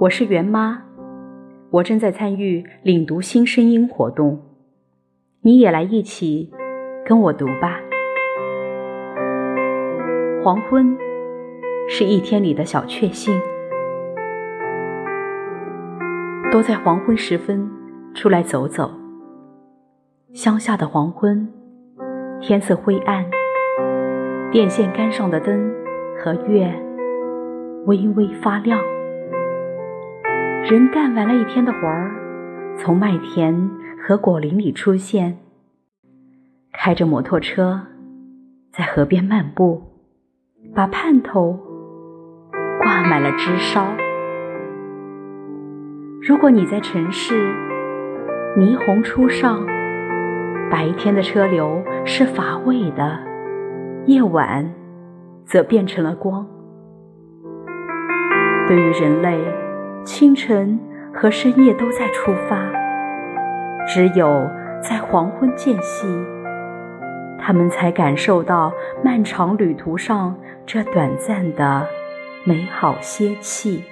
我是袁妈，我正在参与领读新声音活动，你也来一起跟我读吧。黄昏是一天里的小确幸，多在黄昏时分出来走走。乡下的黄昏，天色灰暗，电线杆上的灯和月微微发亮。人干完了一天的活儿，从麦田和果林里出现，开着摩托车在河边漫步，把盼头挂满了枝梢。如果你在城市，霓虹初上，白天的车流是乏味的，夜晚则变成了光。对于人类。清晨和深夜都在出发，只有在黄昏间隙，他们才感受到漫长旅途上这短暂的美好歇气。